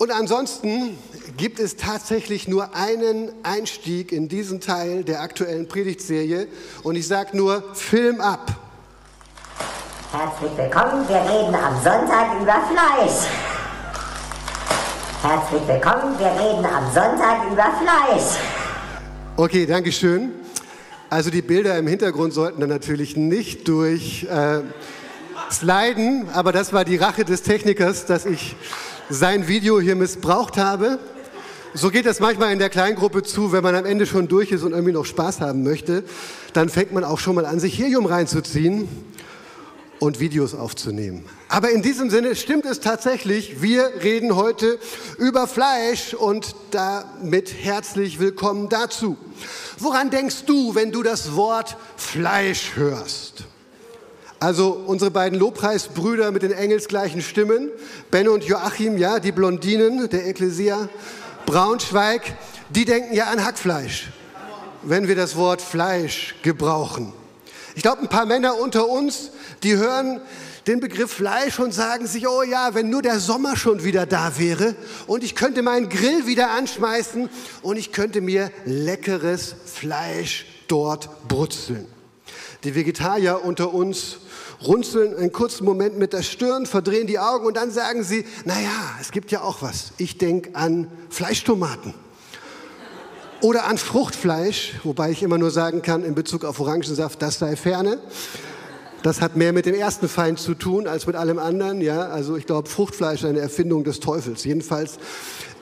Und ansonsten gibt es tatsächlich nur einen Einstieg in diesen Teil der aktuellen Predigtserie. Und ich sage nur, Film ab. Herzlich willkommen, wir reden am Sonntag über Fleisch. Herzlich willkommen, wir reden am Sonntag über Fleisch. Okay, danke schön. Also die Bilder im Hintergrund sollten dann natürlich nicht durch äh, sliden, aber das war die Rache des Technikers, dass ich sein Video hier missbraucht habe. So geht das manchmal in der Kleingruppe zu, wenn man am Ende schon durch ist und irgendwie noch Spaß haben möchte, dann fängt man auch schon mal an, sich Helium reinzuziehen und Videos aufzunehmen. Aber in diesem Sinne stimmt es tatsächlich, wir reden heute über Fleisch und damit herzlich willkommen dazu. Woran denkst du, wenn du das Wort Fleisch hörst? Also unsere beiden Lobpreisbrüder mit den engelsgleichen Stimmen, Benno und Joachim, ja, die Blondinen der Ekklesia, Braunschweig, die denken ja an Hackfleisch, wenn wir das Wort Fleisch gebrauchen. Ich glaube, ein paar Männer unter uns, die hören den Begriff Fleisch und sagen sich, oh ja, wenn nur der Sommer schon wieder da wäre und ich könnte meinen Grill wieder anschmeißen und ich könnte mir leckeres Fleisch dort brutzeln. Die Vegetarier unter uns runzeln einen kurzen Moment mit der Stirn, verdrehen die Augen und dann sagen sie, naja, es gibt ja auch was. Ich denke an Fleischtomaten. Oder an Fruchtfleisch, wobei ich immer nur sagen kann, in Bezug auf Orangensaft, das sei ferne. Das hat mehr mit dem ersten Feind zu tun als mit allem anderen. Ja, also ich glaube, Fruchtfleisch ist eine Erfindung des Teufels. Jedenfalls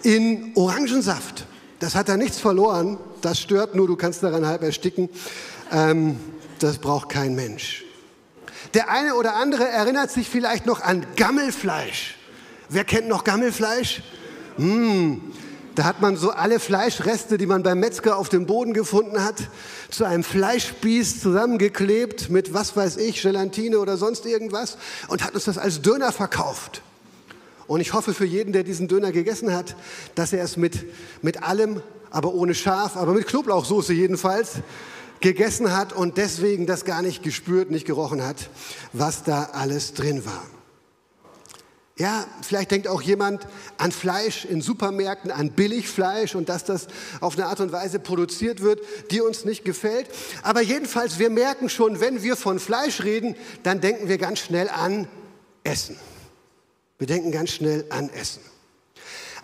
in Orangensaft. Das hat da nichts verloren. Das stört nur, du kannst daran halb ersticken. Ähm, das braucht kein Mensch. Der eine oder andere erinnert sich vielleicht noch an Gammelfleisch. Wer kennt noch Gammelfleisch? Mmh. Da hat man so alle Fleischreste, die man beim Metzger auf dem Boden gefunden hat, zu einem Fleischspieß zusammengeklebt mit was weiß ich, Gelatine oder sonst irgendwas und hat uns das als Döner verkauft. Und ich hoffe für jeden, der diesen Döner gegessen hat, dass er es mit, mit allem, aber ohne Schaf, aber mit Knoblauchsoße jedenfalls, gegessen hat und deswegen das gar nicht gespürt, nicht gerochen hat, was da alles drin war. Ja, vielleicht denkt auch jemand an Fleisch in Supermärkten, an Billigfleisch und dass das auf eine Art und Weise produziert wird, die uns nicht gefällt. Aber jedenfalls, wir merken schon, wenn wir von Fleisch reden, dann denken wir ganz schnell an Essen. Wir denken ganz schnell an Essen.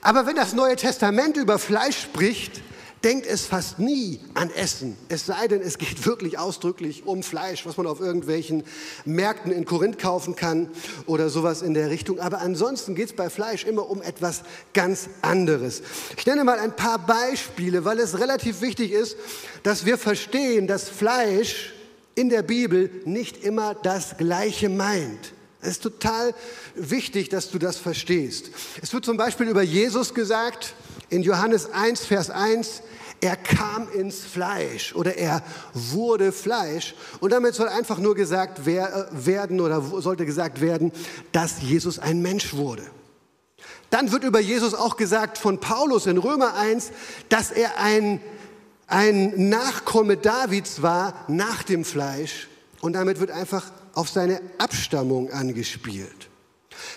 Aber wenn das Neue Testament über Fleisch spricht, denkt es fast nie an Essen. Es sei denn, es geht wirklich ausdrücklich um Fleisch, was man auf irgendwelchen Märkten in Korinth kaufen kann oder sowas in der Richtung. Aber ansonsten geht es bei Fleisch immer um etwas ganz anderes. Ich nenne mal ein paar Beispiele, weil es relativ wichtig ist, dass wir verstehen, dass Fleisch in der Bibel nicht immer das Gleiche meint. Es ist total wichtig, dass du das verstehst. Es wird zum Beispiel über Jesus gesagt, in Johannes 1, Vers 1, er kam ins Fleisch oder er wurde Fleisch. Und damit soll einfach nur gesagt äh, werden oder sollte gesagt werden, dass Jesus ein Mensch wurde. Dann wird über Jesus auch gesagt von Paulus in Römer 1, dass er ein, ein Nachkomme Davids war nach dem Fleisch. Und damit wird einfach auf seine Abstammung angespielt.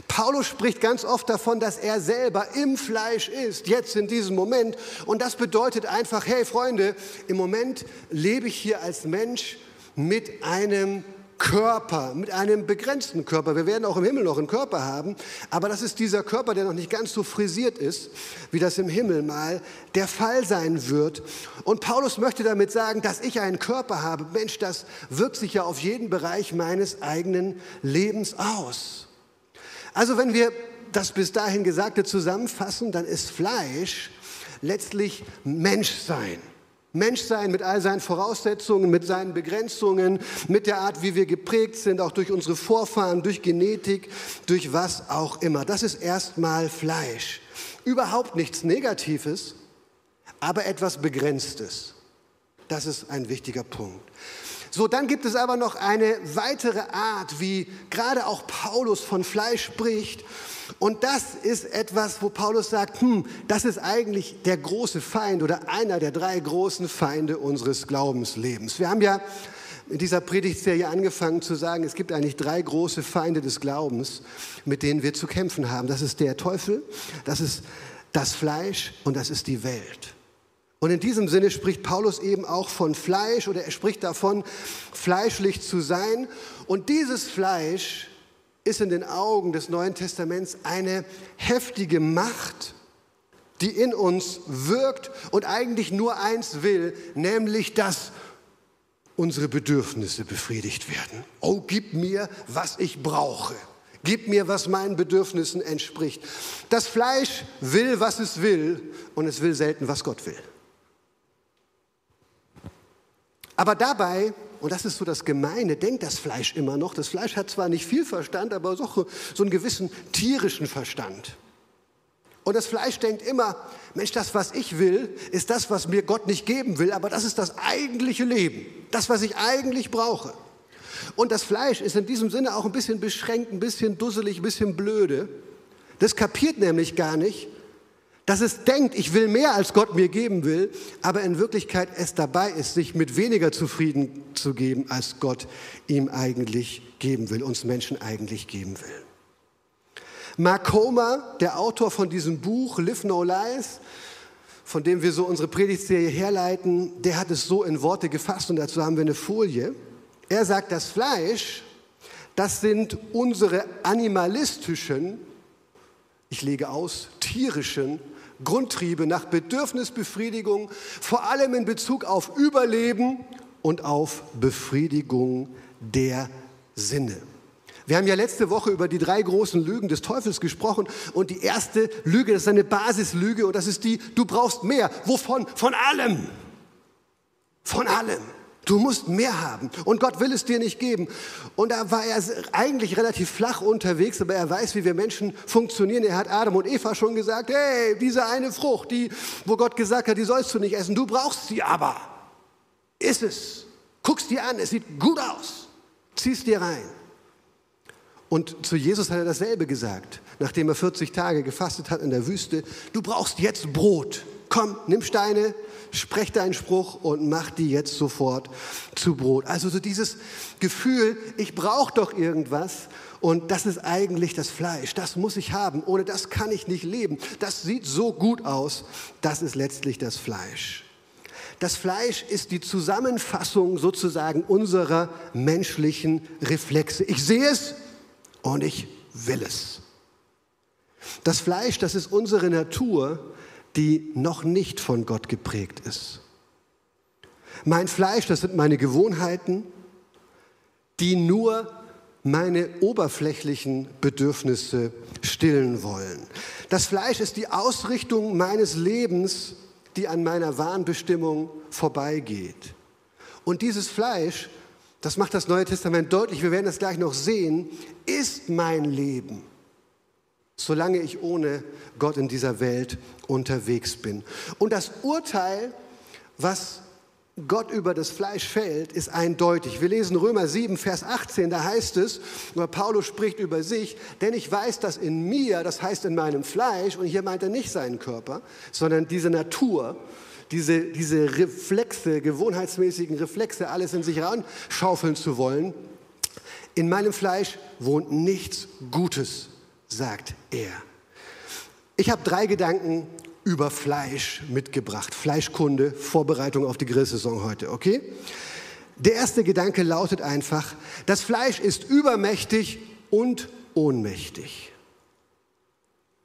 Paulus spricht ganz oft davon, dass er selber im Fleisch ist, jetzt in diesem Moment. Und das bedeutet einfach, hey Freunde, im Moment lebe ich hier als Mensch mit einem Körper, mit einem begrenzten Körper. Wir werden auch im Himmel noch einen Körper haben, aber das ist dieser Körper, der noch nicht ganz so frisiert ist, wie das im Himmel mal der Fall sein wird. Und Paulus möchte damit sagen, dass ich einen Körper habe. Mensch, das wirkt sich ja auf jeden Bereich meines eigenen Lebens aus. Also wenn wir das bis dahin Gesagte zusammenfassen, dann ist Fleisch letztlich Menschsein. Menschsein mit all seinen Voraussetzungen, mit seinen Begrenzungen, mit der Art, wie wir geprägt sind, auch durch unsere Vorfahren, durch Genetik, durch was auch immer. Das ist erstmal Fleisch. Überhaupt nichts Negatives, aber etwas Begrenztes. Das ist ein wichtiger Punkt. So, dann gibt es aber noch eine weitere Art, wie gerade auch Paulus von Fleisch spricht. Und das ist etwas, wo Paulus sagt, hm, das ist eigentlich der große Feind oder einer der drei großen Feinde unseres Glaubenslebens. Wir haben ja in dieser Predigtserie angefangen zu sagen, es gibt eigentlich drei große Feinde des Glaubens, mit denen wir zu kämpfen haben. Das ist der Teufel, das ist das Fleisch und das ist die Welt. Und in diesem Sinne spricht Paulus eben auch von Fleisch oder er spricht davon, fleischlich zu sein. Und dieses Fleisch ist in den Augen des Neuen Testaments eine heftige Macht, die in uns wirkt und eigentlich nur eins will, nämlich dass unsere Bedürfnisse befriedigt werden. Oh, gib mir, was ich brauche. Gib mir, was meinen Bedürfnissen entspricht. Das Fleisch will, was es will, und es will selten, was Gott will. Aber dabei, und das ist so das Gemeine, denkt das Fleisch immer noch. Das Fleisch hat zwar nicht viel Verstand, aber doch so einen gewissen tierischen Verstand. Und das Fleisch denkt immer, Mensch, das, was ich will, ist das, was mir Gott nicht geben will, aber das ist das eigentliche Leben, das, was ich eigentlich brauche. Und das Fleisch ist in diesem Sinne auch ein bisschen beschränkt, ein bisschen dusselig, ein bisschen blöde. Das kapiert nämlich gar nicht, dass es denkt, ich will mehr, als Gott mir geben will, aber in Wirklichkeit es dabei ist, sich mit weniger zufrieden zu geben, als Gott ihm eigentlich geben will, uns Menschen eigentlich geben will. Mark Homer, der Autor von diesem Buch Live No Lies, von dem wir so unsere Predigtserie herleiten, der hat es so in Worte gefasst und dazu haben wir eine Folie. Er sagt, das Fleisch, das sind unsere animalistischen, ich lege aus, tierischen Grundtriebe nach Bedürfnisbefriedigung, vor allem in Bezug auf Überleben und auf Befriedigung der Sinne. Wir haben ja letzte Woche über die drei großen Lügen des Teufels gesprochen und die erste Lüge, das ist eine Basislüge und das ist die, du brauchst mehr. Wovon? Von allem. Von allem. Du musst mehr haben und Gott will es dir nicht geben. Und da war er eigentlich relativ flach unterwegs, aber er weiß, wie wir Menschen funktionieren. Er hat Adam und Eva schon gesagt, hey, diese eine Frucht, die, wo Gott gesagt hat, die sollst du nicht essen, du brauchst sie aber. Ist es. Guckst dir an, es sieht gut aus. Ziehst dir rein. Und zu Jesus hat er dasselbe gesagt, nachdem er 40 Tage gefastet hat in der Wüste. Du brauchst jetzt Brot. Komm, nimm Steine, sprech deinen Spruch und mach die jetzt sofort zu Brot. Also so dieses Gefühl, ich brauche doch irgendwas und das ist eigentlich das Fleisch, das muss ich haben, ohne das kann ich nicht leben. Das sieht so gut aus, das ist letztlich das Fleisch. Das Fleisch ist die Zusammenfassung sozusagen unserer menschlichen Reflexe. Ich sehe es und ich will es. Das Fleisch, das ist unsere Natur, die noch nicht von Gott geprägt ist. Mein Fleisch, das sind meine Gewohnheiten, die nur meine oberflächlichen Bedürfnisse stillen wollen. Das Fleisch ist die Ausrichtung meines Lebens, die an meiner wahren Bestimmung vorbeigeht. Und dieses Fleisch, das macht das Neue Testament deutlich, wir werden das gleich noch sehen, ist mein Leben solange ich ohne Gott in dieser Welt unterwegs bin. Und das Urteil, was Gott über das Fleisch fällt, ist eindeutig. Wir lesen Römer 7, Vers 18, da heißt es, oder Paulus spricht über sich, denn ich weiß, dass in mir, das heißt in meinem Fleisch, und hier meint er nicht seinen Körper, sondern diese Natur, diese, diese Reflexe, gewohnheitsmäßigen Reflexe, alles in sich ranschaufeln zu wollen, in meinem Fleisch wohnt nichts Gutes sagt er. Ich habe drei Gedanken über Fleisch mitgebracht. Fleischkunde, Vorbereitung auf die Grillsaison heute, okay? Der erste Gedanke lautet einfach, das Fleisch ist übermächtig und ohnmächtig.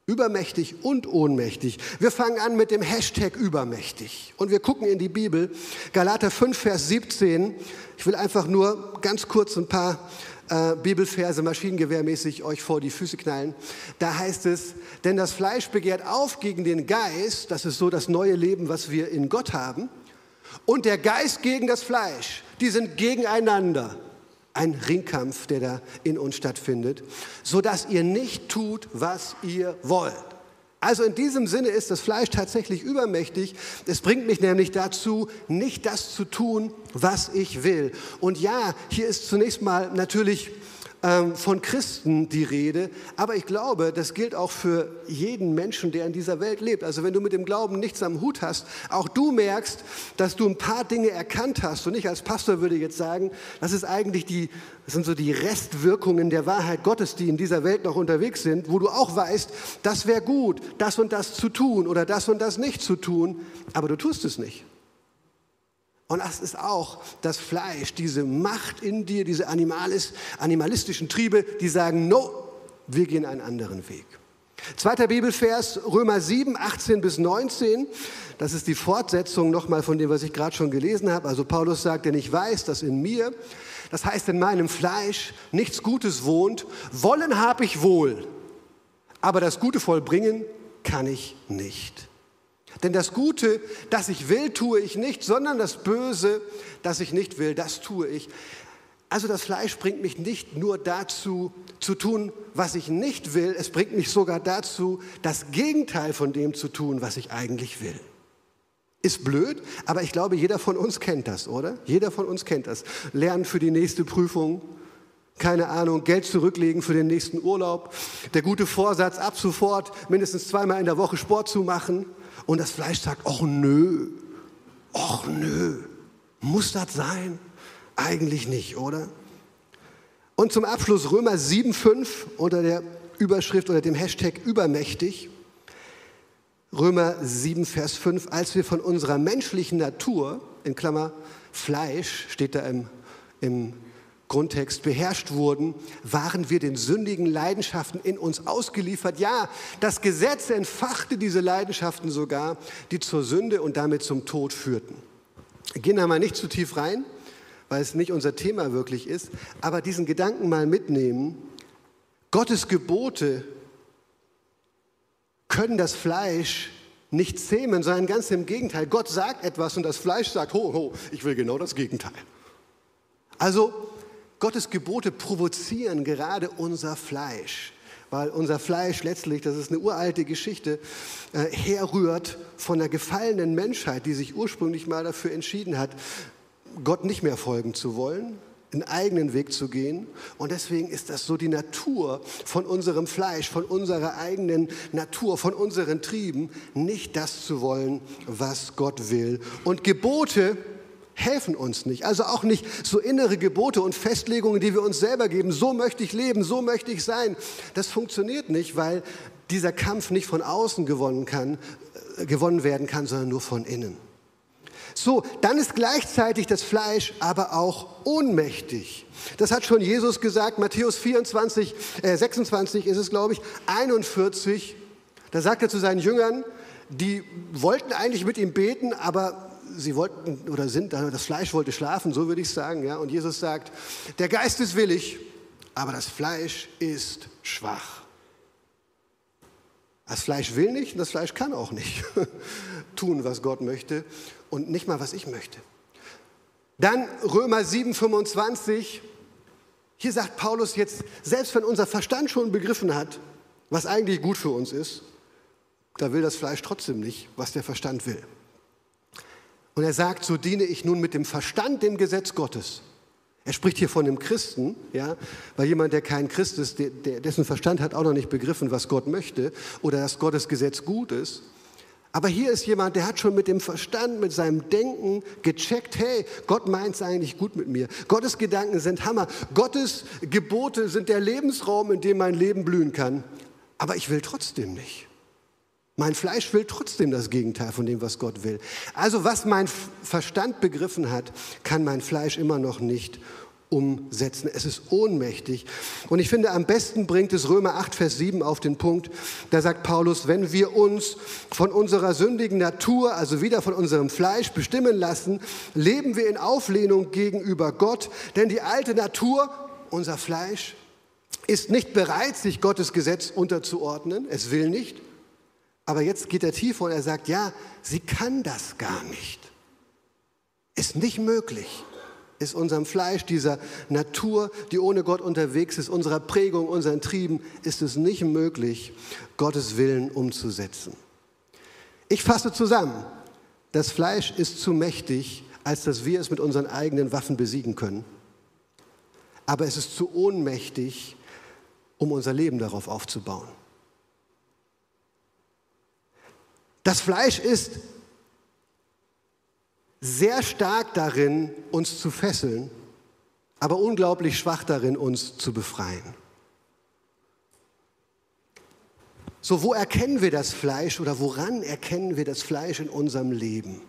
Übermächtig und ohnmächtig. Wir fangen an mit dem Hashtag übermächtig. Und wir gucken in die Bibel, Galater 5, Vers 17. Ich will einfach nur ganz kurz ein paar äh, Bibelverse maschinengewehrmäßig euch vor die Füße knallen. Da heißt es, denn das Fleisch begehrt auf gegen den Geist, das ist so das neue Leben, was wir in Gott haben, und der Geist gegen das Fleisch, die sind gegeneinander. Ein Ringkampf, der da in uns stattfindet, sodass ihr nicht tut, was ihr wollt. Also in diesem Sinne ist das Fleisch tatsächlich übermächtig. Es bringt mich nämlich dazu, nicht das zu tun, was ich will. Und ja, hier ist zunächst mal natürlich von Christen die Rede, aber ich glaube, das gilt auch für jeden Menschen, der in dieser Welt lebt. Also wenn du mit dem Glauben nichts am Hut hast, auch du merkst, dass du ein paar Dinge erkannt hast. Und ich als Pastor würde jetzt sagen, das ist eigentlich die, das sind so die Restwirkungen der Wahrheit Gottes, die in dieser Welt noch unterwegs sind, wo du auch weißt, das wäre gut, das und das zu tun oder das und das nicht zu tun, aber du tust es nicht. Und das ist auch das Fleisch, diese Macht in dir, diese animalis, animalistischen Triebe, die sagen, no, wir gehen einen anderen Weg. Zweiter Bibelvers, Römer 7, 18 bis 19. Das ist die Fortsetzung nochmal von dem, was ich gerade schon gelesen habe. Also Paulus sagt, denn ich weiß, dass in mir, das heißt in meinem Fleisch, nichts Gutes wohnt. Wollen habe ich wohl, aber das Gute vollbringen kann ich nicht. Denn das Gute, das ich will, tue ich nicht, sondern das Böse, das ich nicht will, das tue ich. Also das Fleisch bringt mich nicht nur dazu, zu tun, was ich nicht will, es bringt mich sogar dazu, das Gegenteil von dem zu tun, was ich eigentlich will. Ist blöd, aber ich glaube, jeder von uns kennt das, oder? Jeder von uns kennt das. Lernen für die nächste Prüfung, keine Ahnung, Geld zurücklegen für den nächsten Urlaub, der gute Vorsatz, ab sofort mindestens zweimal in der Woche Sport zu machen. Und das Fleisch sagt, ach nö, ach nö, muss das sein? Eigentlich nicht, oder? Und zum Abschluss Römer 7,5 unter der Überschrift oder dem Hashtag übermächtig. Römer 7, Vers 5, als wir von unserer menschlichen Natur, in Klammer Fleisch, steht da im, im Grundtext, beherrscht wurden, waren wir den sündigen Leidenschaften in uns ausgeliefert. Ja, das Gesetz entfachte diese Leidenschaften sogar, die zur Sünde und damit zum Tod führten. Gehen da mal nicht zu tief rein, weil es nicht unser Thema wirklich ist, aber diesen Gedanken mal mitnehmen. Gottes Gebote können das Fleisch nicht zähmen, sondern ganz im Gegenteil. Gott sagt etwas und das Fleisch sagt, ho, ho, ich will genau das Gegenteil. Also Gottes Gebote provozieren gerade unser Fleisch, weil unser Fleisch letztlich, das ist eine uralte Geschichte, äh, herrührt von der gefallenen Menschheit, die sich ursprünglich mal dafür entschieden hat, Gott nicht mehr folgen zu wollen, einen eigenen Weg zu gehen. Und deswegen ist das so die Natur von unserem Fleisch, von unserer eigenen Natur, von unseren Trieben, nicht das zu wollen, was Gott will. Und Gebote, helfen uns nicht. Also auch nicht so innere Gebote und Festlegungen, die wir uns selber geben. So möchte ich leben, so möchte ich sein. Das funktioniert nicht, weil dieser Kampf nicht von außen gewonnen, kann, äh, gewonnen werden kann, sondern nur von innen. So, dann ist gleichzeitig das Fleisch aber auch ohnmächtig. Das hat schon Jesus gesagt, Matthäus 24, äh 26 ist es, glaube ich, 41. Da sagt er zu seinen Jüngern, die wollten eigentlich mit ihm beten, aber sie wollten oder sind, das Fleisch wollte schlafen, so würde ich sagen. Ja? Und Jesus sagt, der Geist ist willig, aber das Fleisch ist schwach. Das Fleisch will nicht und das Fleisch kann auch nicht tun, was Gott möchte und nicht mal, was ich möchte. Dann Römer 7, 25. Hier sagt Paulus jetzt, selbst wenn unser Verstand schon begriffen hat, was eigentlich gut für uns ist, da will das Fleisch trotzdem nicht, was der Verstand will. Und er sagt, so diene ich nun mit dem Verstand dem Gesetz Gottes. Er spricht hier von einem Christen, ja, weil jemand, der kein Christ ist, der, der, dessen Verstand hat auch noch nicht begriffen, was Gott möchte oder dass Gottes Gesetz gut ist. Aber hier ist jemand, der hat schon mit dem Verstand, mit seinem Denken gecheckt, hey, Gott meint es eigentlich gut mit mir. Gottes Gedanken sind Hammer. Gottes Gebote sind der Lebensraum, in dem mein Leben blühen kann. Aber ich will trotzdem nicht. Mein Fleisch will trotzdem das Gegenteil von dem, was Gott will. Also was mein Verstand begriffen hat, kann mein Fleisch immer noch nicht umsetzen. Es ist ohnmächtig. Und ich finde, am besten bringt es Römer 8, Vers 7 auf den Punkt. Da sagt Paulus, wenn wir uns von unserer sündigen Natur, also wieder von unserem Fleisch bestimmen lassen, leben wir in Auflehnung gegenüber Gott. Denn die alte Natur, unser Fleisch, ist nicht bereit, sich Gottes Gesetz unterzuordnen. Es will nicht. Aber jetzt geht er tiefer und er sagt, ja, sie kann das gar nicht. Ist nicht möglich. Ist unserem Fleisch, dieser Natur, die ohne Gott unterwegs ist, unserer Prägung, unseren Trieben, ist es nicht möglich, Gottes Willen umzusetzen. Ich fasse zusammen, das Fleisch ist zu mächtig, als dass wir es mit unseren eigenen Waffen besiegen können. aber es ist zu ohnmächtig, um unser Leben darauf aufzubauen. Das Fleisch ist sehr stark darin, uns zu fesseln, aber unglaublich schwach darin, uns zu befreien. So, wo erkennen wir das Fleisch oder woran erkennen wir das Fleisch in unserem Leben?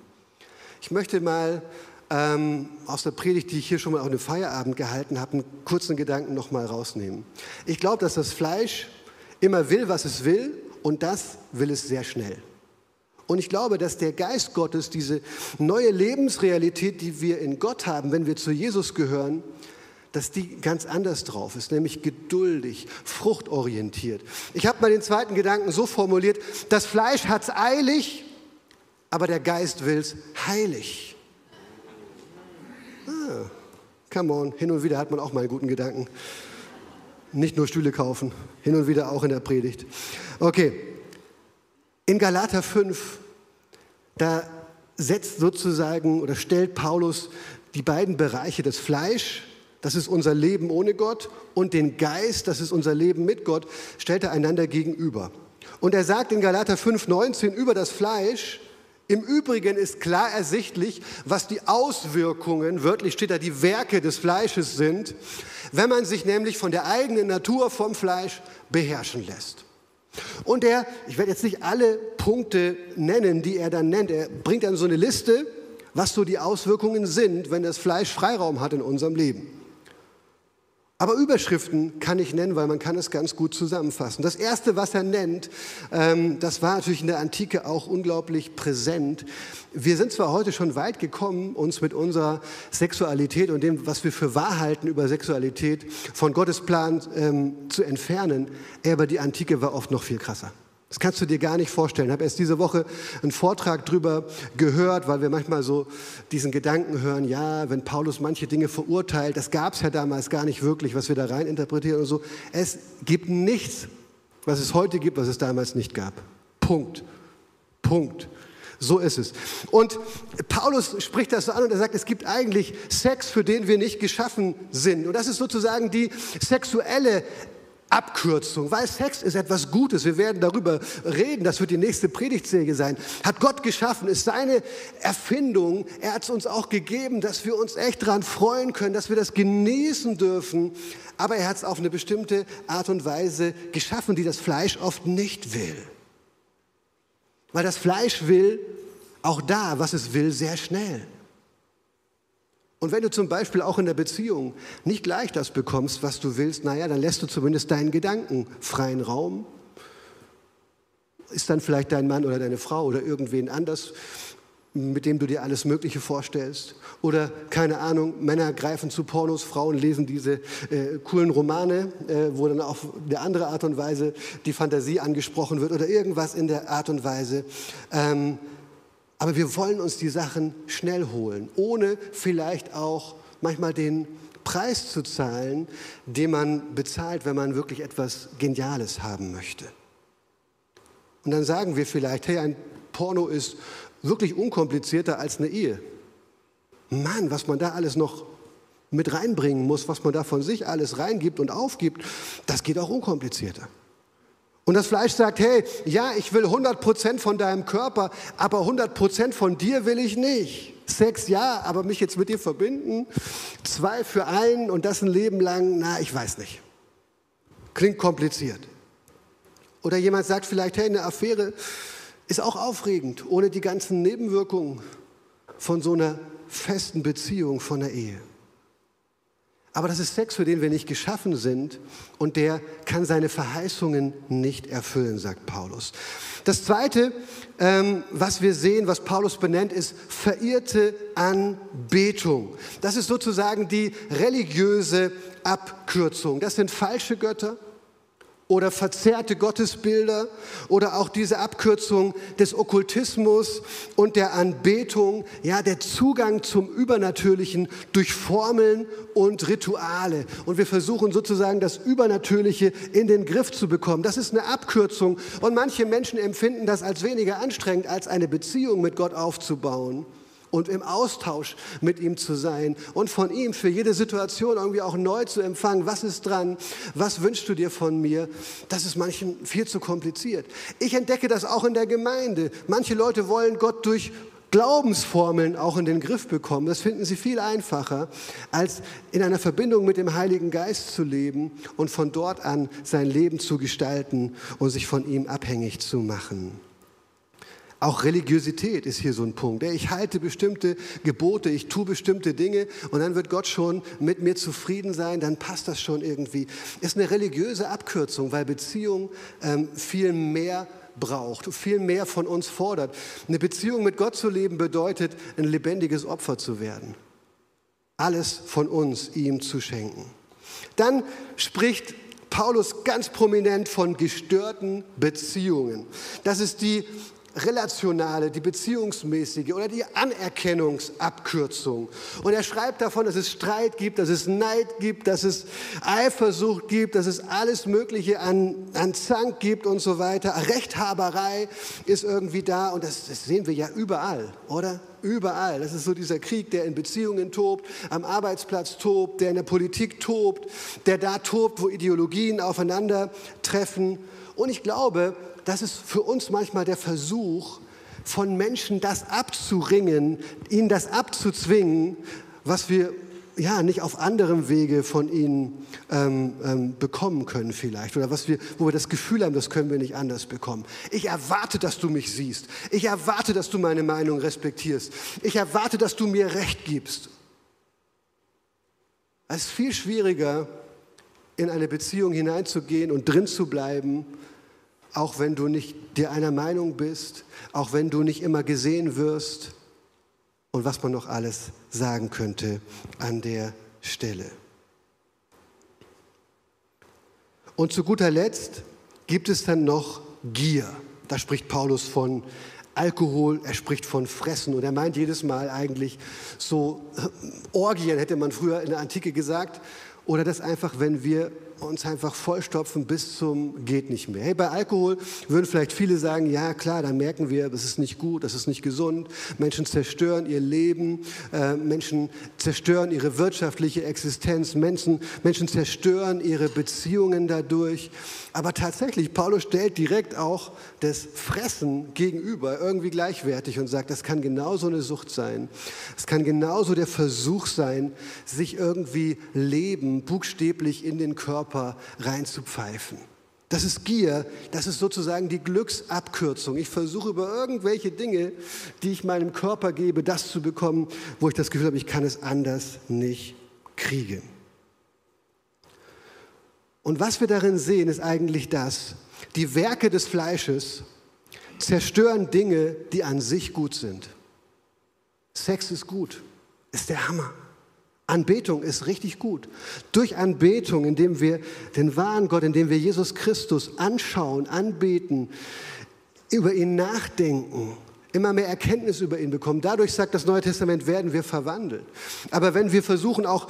Ich möchte mal ähm, aus der Predigt, die ich hier schon mal auf einem Feierabend gehalten habe, einen kurzen Gedanken noch mal rausnehmen. Ich glaube, dass das Fleisch immer will, was es will und das will es sehr schnell. Und ich glaube, dass der Geist Gottes, diese neue Lebensrealität, die wir in Gott haben, wenn wir zu Jesus gehören, dass die ganz anders drauf ist, nämlich geduldig, fruchtorientiert. Ich habe mal den zweiten Gedanken so formuliert, das Fleisch hat es eilig, aber der Geist will es heilig. Ah, come on, hin und wieder hat man auch mal einen guten Gedanken. Nicht nur Stühle kaufen, hin und wieder auch in der Predigt. Okay, in Galater 5, da setzt sozusagen oder stellt Paulus die beiden Bereiche, das Fleisch, das ist unser Leben ohne Gott, und den Geist, das ist unser Leben mit Gott, stellt er einander gegenüber. Und er sagt in Galater 5,19 über das Fleisch, im Übrigen ist klar ersichtlich, was die Auswirkungen, wörtlich steht da, die Werke des Fleisches sind, wenn man sich nämlich von der eigenen Natur vom Fleisch beherrschen lässt. Und er, ich werde jetzt nicht alle Punkte nennen, die er dann nennt, er bringt dann so eine Liste, was so die Auswirkungen sind, wenn das Fleisch Freiraum hat in unserem Leben. Aber Überschriften kann ich nennen, weil man kann es ganz gut zusammenfassen. Das Erste, was er nennt, ähm, das war natürlich in der Antike auch unglaublich präsent. Wir sind zwar heute schon weit gekommen, uns mit unserer Sexualität und dem, was wir für wahr halten über Sexualität von Gottes Plan ähm, zu entfernen, aber die Antike war oft noch viel krasser. Das kannst du dir gar nicht vorstellen. Ich habe erst diese Woche einen Vortrag darüber gehört, weil wir manchmal so diesen Gedanken hören, ja, wenn Paulus manche Dinge verurteilt, das gab es ja damals gar nicht wirklich, was wir da rein interpretieren und so. Es gibt nichts, was es heute gibt, was es damals nicht gab. Punkt. Punkt. So ist es. Und Paulus spricht das so an und er sagt, es gibt eigentlich Sex, für den wir nicht geschaffen sind. Und das ist sozusagen die sexuelle Abkürzung, weil Sex ist etwas Gutes. Wir werden darüber reden, das wird die nächste Predigtserie sein. Hat Gott geschaffen, ist seine Erfindung. Er hat es uns auch gegeben, dass wir uns echt daran freuen können, dass wir das genießen dürfen. Aber er hat es auf eine bestimmte Art und Weise geschaffen, die das Fleisch oft nicht will. Weil das Fleisch will auch da, was es will, sehr schnell. Und wenn du zum Beispiel auch in der Beziehung nicht gleich das bekommst, was du willst, naja, dann lässt du zumindest deinen Gedanken freien Raum. Ist dann vielleicht dein Mann oder deine Frau oder irgendwen anders, mit dem du dir alles Mögliche vorstellst. Oder keine Ahnung, Männer greifen zu Pornos, Frauen lesen diese äh, coolen Romane, äh, wo dann auf eine andere Art und Weise die Fantasie angesprochen wird oder irgendwas in der Art und Weise. Ähm, aber wir wollen uns die Sachen schnell holen, ohne vielleicht auch manchmal den Preis zu zahlen, den man bezahlt, wenn man wirklich etwas Geniales haben möchte. Und dann sagen wir vielleicht, hey, ein Porno ist wirklich unkomplizierter als eine Ehe. Mann, was man da alles noch mit reinbringen muss, was man da von sich alles reingibt und aufgibt, das geht auch unkomplizierter. Und das Fleisch sagt, hey, ja, ich will 100% von deinem Körper, aber 100% von dir will ich nicht. Sex, ja, aber mich jetzt mit dir verbinden, zwei für einen und das ein Leben lang, na, ich weiß nicht. Klingt kompliziert. Oder jemand sagt vielleicht, hey, eine Affäre ist auch aufregend, ohne die ganzen Nebenwirkungen von so einer festen Beziehung, von der Ehe. Aber das ist Sex, für den wir nicht geschaffen sind und der kann seine Verheißungen nicht erfüllen, sagt Paulus. Das Zweite, ähm, was wir sehen, was Paulus benennt, ist verirrte Anbetung. Das ist sozusagen die religiöse Abkürzung. Das sind falsche Götter, oder verzerrte Gottesbilder oder auch diese Abkürzung des Okkultismus und der Anbetung, ja, der Zugang zum Übernatürlichen durch Formeln und Rituale. Und wir versuchen sozusagen das Übernatürliche in den Griff zu bekommen. Das ist eine Abkürzung und manche Menschen empfinden das als weniger anstrengend, als eine Beziehung mit Gott aufzubauen. Und im Austausch mit ihm zu sein und von ihm für jede Situation irgendwie auch neu zu empfangen. Was ist dran? Was wünschst du dir von mir? Das ist manchen viel zu kompliziert. Ich entdecke das auch in der Gemeinde. Manche Leute wollen Gott durch Glaubensformeln auch in den Griff bekommen. Das finden sie viel einfacher, als in einer Verbindung mit dem Heiligen Geist zu leben und von dort an sein Leben zu gestalten und sich von ihm abhängig zu machen. Auch Religiosität ist hier so ein Punkt. Ich halte bestimmte Gebote, ich tue bestimmte Dinge und dann wird Gott schon mit mir zufrieden sein, dann passt das schon irgendwie. Ist eine religiöse Abkürzung, weil Beziehung ähm, viel mehr braucht, viel mehr von uns fordert. Eine Beziehung mit Gott zu leben bedeutet, ein lebendiges Opfer zu werden. Alles von uns ihm zu schenken. Dann spricht Paulus ganz prominent von gestörten Beziehungen. Das ist die relationale, die beziehungsmäßige oder die Anerkennungsabkürzung. Und er schreibt davon, dass es Streit gibt, dass es Neid gibt, dass es Eifersucht gibt, dass es alles Mögliche an, an Zank gibt und so weiter. Rechthaberei ist irgendwie da und das, das sehen wir ja überall, oder? Überall. Das ist so dieser Krieg, der in Beziehungen tobt, am Arbeitsplatz tobt, der in der Politik tobt, der da tobt, wo Ideologien aufeinandertreffen. Und ich glaube, das ist für uns manchmal der Versuch, von Menschen das abzuringen, ihnen das abzuzwingen, was wir ja nicht auf anderem Wege von ihnen ähm, ähm, bekommen können vielleicht oder was wir, wo wir das Gefühl haben, das können wir nicht anders bekommen. Ich erwarte, dass du mich siehst. Ich erwarte, dass du meine Meinung respektierst. Ich erwarte, dass du mir Recht gibst. Es ist viel schwieriger, in eine Beziehung hineinzugehen und drin zu bleiben, auch wenn du nicht dir einer Meinung bist, auch wenn du nicht immer gesehen wirst und was man noch alles sagen könnte an der Stelle. Und zu guter Letzt gibt es dann noch Gier. Da spricht Paulus von Alkohol, er spricht von Fressen und er meint jedes Mal eigentlich so äh, Orgien, hätte man früher in der Antike gesagt, oder das einfach, wenn wir uns einfach vollstopfen bis zum geht nicht mehr. Hey, bei Alkohol würden vielleicht viele sagen, ja klar, da merken wir, das ist nicht gut, das ist nicht gesund. Menschen zerstören ihr Leben, äh, Menschen zerstören ihre wirtschaftliche Existenz, Menschen, Menschen zerstören ihre Beziehungen dadurch. Aber tatsächlich, Paulus stellt direkt auch das Fressen gegenüber, irgendwie gleichwertig und sagt, das kann genauso eine Sucht sein. Es kann genauso der Versuch sein, sich irgendwie Leben buchstäblich in den Körper Körper reinzupfeifen. Das ist Gier, das ist sozusagen die Glücksabkürzung. Ich versuche über irgendwelche Dinge, die ich meinem Körper gebe, das zu bekommen, wo ich das Gefühl habe, ich kann es anders nicht kriegen. Und was wir darin sehen, ist eigentlich das, die Werke des Fleisches zerstören Dinge, die an sich gut sind. Sex ist gut, ist der Hammer. Anbetung ist richtig gut. Durch Anbetung, indem wir den wahren Gott, indem wir Jesus Christus anschauen, anbeten, über ihn nachdenken, immer mehr Erkenntnis über ihn bekommen. Dadurch sagt das Neue Testament, werden wir verwandelt. Aber wenn wir versuchen, auch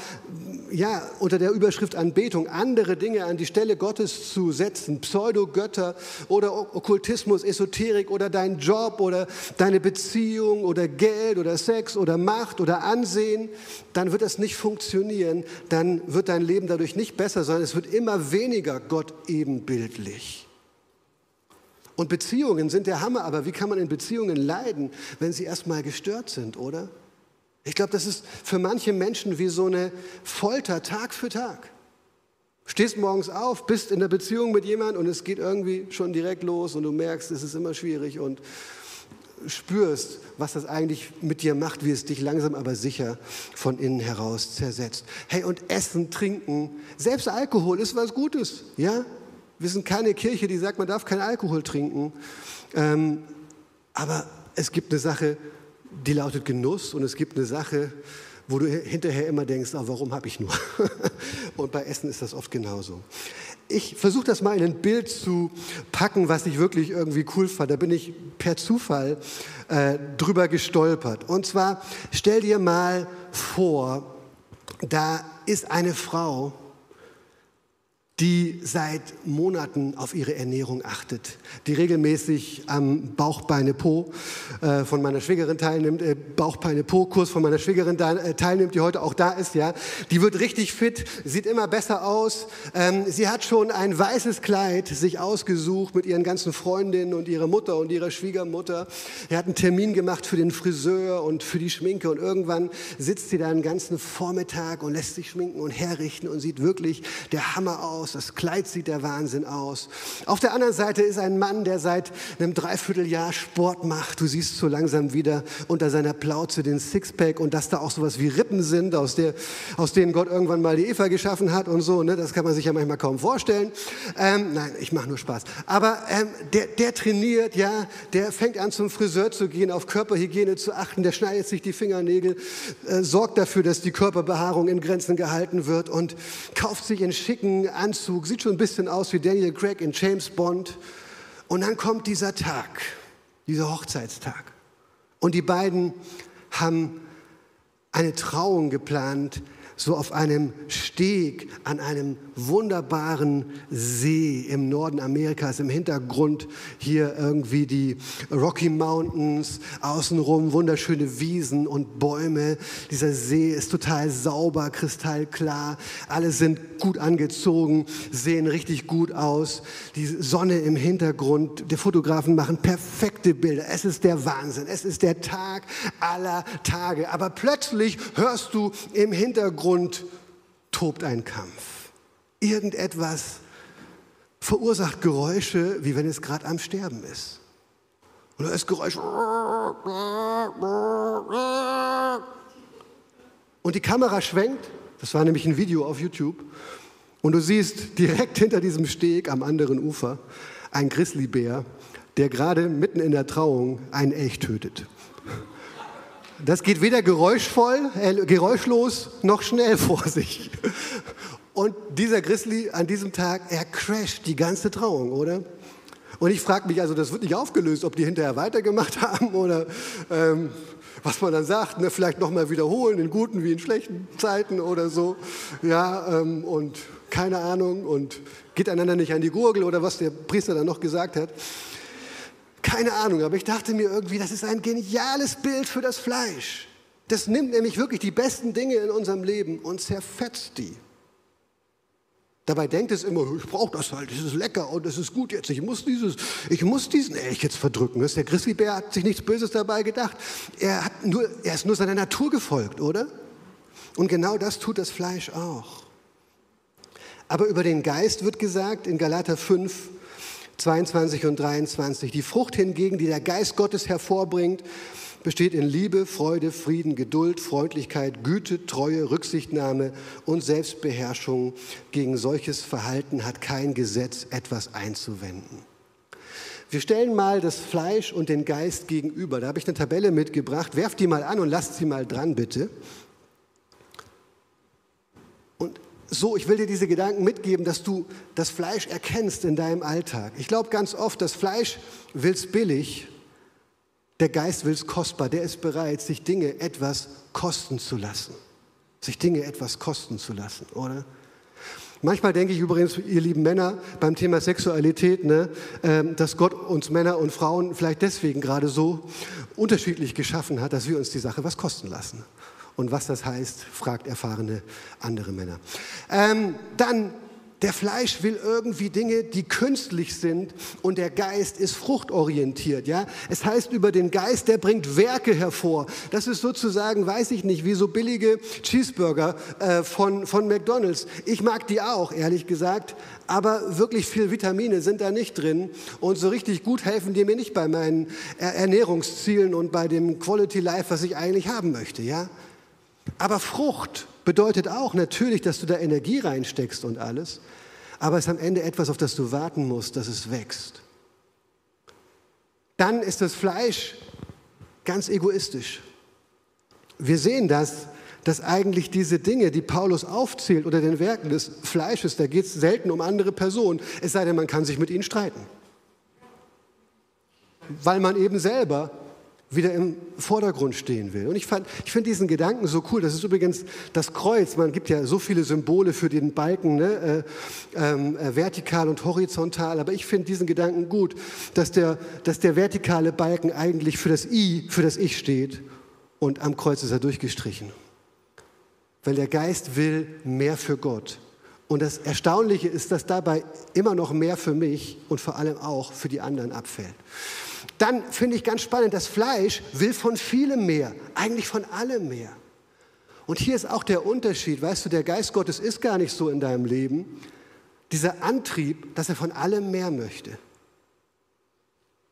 ja, unter der Überschrift Anbetung andere Dinge an die Stelle Gottes zu setzen, Pseudogötter oder Okkultismus, Esoterik oder dein Job oder deine Beziehung oder Geld oder Sex oder Macht oder Ansehen, dann wird das nicht funktionieren, dann wird dein Leben dadurch nicht besser, sondern es wird immer weniger Gott ebenbildlich. Und Beziehungen sind der Hammer, aber wie kann man in Beziehungen leiden, wenn sie erstmal gestört sind, oder? Ich glaube, das ist für manche Menschen wie so eine Folter Tag für Tag. Stehst morgens auf, bist in der Beziehung mit jemandem und es geht irgendwie schon direkt los und du merkst, es ist immer schwierig und spürst, was das eigentlich mit dir macht, wie es dich langsam aber sicher von innen heraus zersetzt. Hey, und Essen, Trinken, selbst Alkohol ist was Gutes, ja? Wir sind keine Kirche, die sagt, man darf keinen Alkohol trinken. Ähm, aber es gibt eine Sache, die lautet Genuss und es gibt eine Sache, wo du hinterher immer denkst, oh, warum habe ich nur? und bei Essen ist das oft genauso. Ich versuche das mal in ein Bild zu packen, was ich wirklich irgendwie cool fand. Da bin ich per Zufall äh, drüber gestolpert. Und zwar stell dir mal vor, da ist eine Frau, die seit Monaten auf ihre Ernährung achtet, die regelmäßig am Bauchbeine-Po äh, von meiner Schwägerin teilnimmt, äh, Bauchbeine-Po-Kurs von meiner Schwägerin da, äh, teilnimmt, die heute auch da ist, ja. Die wird richtig fit, sieht immer besser aus. Ähm, sie hat schon ein weißes Kleid sich ausgesucht mit ihren ganzen Freundinnen und ihrer Mutter und ihrer Schwiegermutter. Er hat einen Termin gemacht für den Friseur und für die Schminke und irgendwann sitzt sie da einen ganzen Vormittag und lässt sich schminken und herrichten und sieht wirklich der Hammer aus aus, das Kleid sieht der Wahnsinn aus. Auf der anderen Seite ist ein Mann, der seit einem Dreivierteljahr Sport macht. Du siehst so langsam wieder unter seiner Plauze den Sixpack und dass da auch sowas wie Rippen sind, aus, der, aus denen Gott irgendwann mal die Eva geschaffen hat und so. Ne? Das kann man sich ja manchmal kaum vorstellen. Ähm, nein, ich mache nur Spaß. Aber ähm, der, der trainiert, ja, der fängt an zum Friseur zu gehen, auf Körperhygiene zu achten, der schneidet sich die Fingernägel, äh, sorgt dafür, dass die Körperbehaarung in Grenzen gehalten wird und kauft sich in schicken Anzügen Anzug, sieht schon ein bisschen aus wie Daniel Craig in James Bond. Und dann kommt dieser Tag, dieser Hochzeitstag. Und die beiden haben eine Trauung geplant, so auf einem Steg an einem wunderbaren See im Norden Amerikas, im Hintergrund hier irgendwie die Rocky Mountains, außenrum wunderschöne Wiesen und Bäume. Dieser See ist total sauber, kristallklar. Alle sind gut angezogen, sehen richtig gut aus. Die Sonne im Hintergrund, die Fotografen machen perfekte Bilder. Es ist der Wahnsinn. Es ist der Tag aller Tage. Aber plötzlich hörst du im Hintergrund tobt ein Kampf. Irgendetwas verursacht Geräusche, wie wenn es gerade am Sterben ist. Und da ist Geräusch. Und die Kamera schwenkt, das war nämlich ein Video auf YouTube, und du siehst direkt hinter diesem Steg am anderen Ufer ein Grizzlybär, der gerade mitten in der Trauung einen Elch tötet. Das geht weder geräuschvoll, äh, geräuschlos noch schnell vor sich. Und dieser Grizzly an diesem Tag, er crasht die ganze Trauung, oder? Und ich frage mich, also das wird nicht aufgelöst, ob die hinterher weitergemacht haben oder ähm, was man dann sagt, ne, vielleicht nochmal wiederholen, in guten wie in schlechten Zeiten oder so. Ja, ähm, und keine Ahnung und geht einander nicht an die Gurgel oder was der Priester dann noch gesagt hat. Keine Ahnung, aber ich dachte mir irgendwie, das ist ein geniales Bild für das Fleisch. Das nimmt nämlich wirklich die besten Dinge in unserem Leben und zerfetzt die. Dabei denkt es immer, ich brauche das halt, das ist lecker und das ist gut jetzt. Ich muss, dieses, ich muss diesen Elch jetzt verdrücken. Der Grizzlybär hat sich nichts Böses dabei gedacht. Er, hat nur, er ist nur seiner Natur gefolgt, oder? Und genau das tut das Fleisch auch. Aber über den Geist wird gesagt in Galater 5, 22 und 23. Die Frucht hingegen, die der Geist Gottes hervorbringt, besteht in Liebe, Freude, Frieden, Geduld, Freundlichkeit, Güte, Treue, Rücksichtnahme und Selbstbeherrschung. Gegen solches Verhalten hat kein Gesetz etwas einzuwenden. Wir stellen mal das Fleisch und den Geist gegenüber. Da habe ich eine Tabelle mitgebracht. Werft die mal an und lasst sie mal dran, bitte. Und so, ich will dir diese Gedanken mitgeben, dass du das Fleisch erkennst in deinem Alltag. Ich glaube ganz oft, das Fleisch will es billig der Geist will es kostbar, der ist bereit, sich Dinge etwas kosten zu lassen. Sich Dinge etwas kosten zu lassen, oder? Manchmal denke ich übrigens, ihr lieben Männer, beim Thema Sexualität, ne, ähm, dass Gott uns Männer und Frauen vielleicht deswegen gerade so unterschiedlich geschaffen hat, dass wir uns die Sache was kosten lassen. Und was das heißt, fragt erfahrene andere Männer. Ähm, dann der Fleisch will irgendwie Dinge, die künstlich sind und der Geist ist fruchtorientiert. Ja? Es heißt über den Geist, der bringt Werke hervor. Das ist sozusagen, weiß ich nicht, wie so billige Cheeseburger äh, von, von McDonald's. Ich mag die auch, ehrlich gesagt, aber wirklich viel Vitamine sind da nicht drin und so richtig gut helfen die mir nicht bei meinen Ernährungszielen und bei dem Quality Life, was ich eigentlich haben möchte. Ja? Aber Frucht bedeutet auch natürlich, dass du da Energie reinsteckst und alles, aber es ist am Ende etwas, auf das du warten musst, dass es wächst. Dann ist das Fleisch ganz egoistisch. Wir sehen das, dass eigentlich diese Dinge, die Paulus aufzählt oder den Werken des Fleisches, da geht es selten um andere Personen, es sei denn, man kann sich mit ihnen streiten. Weil man eben selber wieder im Vordergrund stehen will. Und ich, ich finde diesen Gedanken so cool. Das ist übrigens das Kreuz. Man gibt ja so viele Symbole für den Balken, ne? äh, äh, vertikal und horizontal. Aber ich finde diesen Gedanken gut, dass der, dass der vertikale Balken eigentlich für das I, für das Ich steht. Und am Kreuz ist er durchgestrichen. Weil der Geist will mehr für Gott. Und das Erstaunliche ist, dass dabei immer noch mehr für mich und vor allem auch für die anderen abfällt. Dann finde ich ganz spannend, das Fleisch will von vielem mehr, eigentlich von allem mehr. Und hier ist auch der Unterschied, weißt du, der Geist Gottes ist gar nicht so in deinem Leben. Dieser Antrieb, dass er von allem mehr möchte.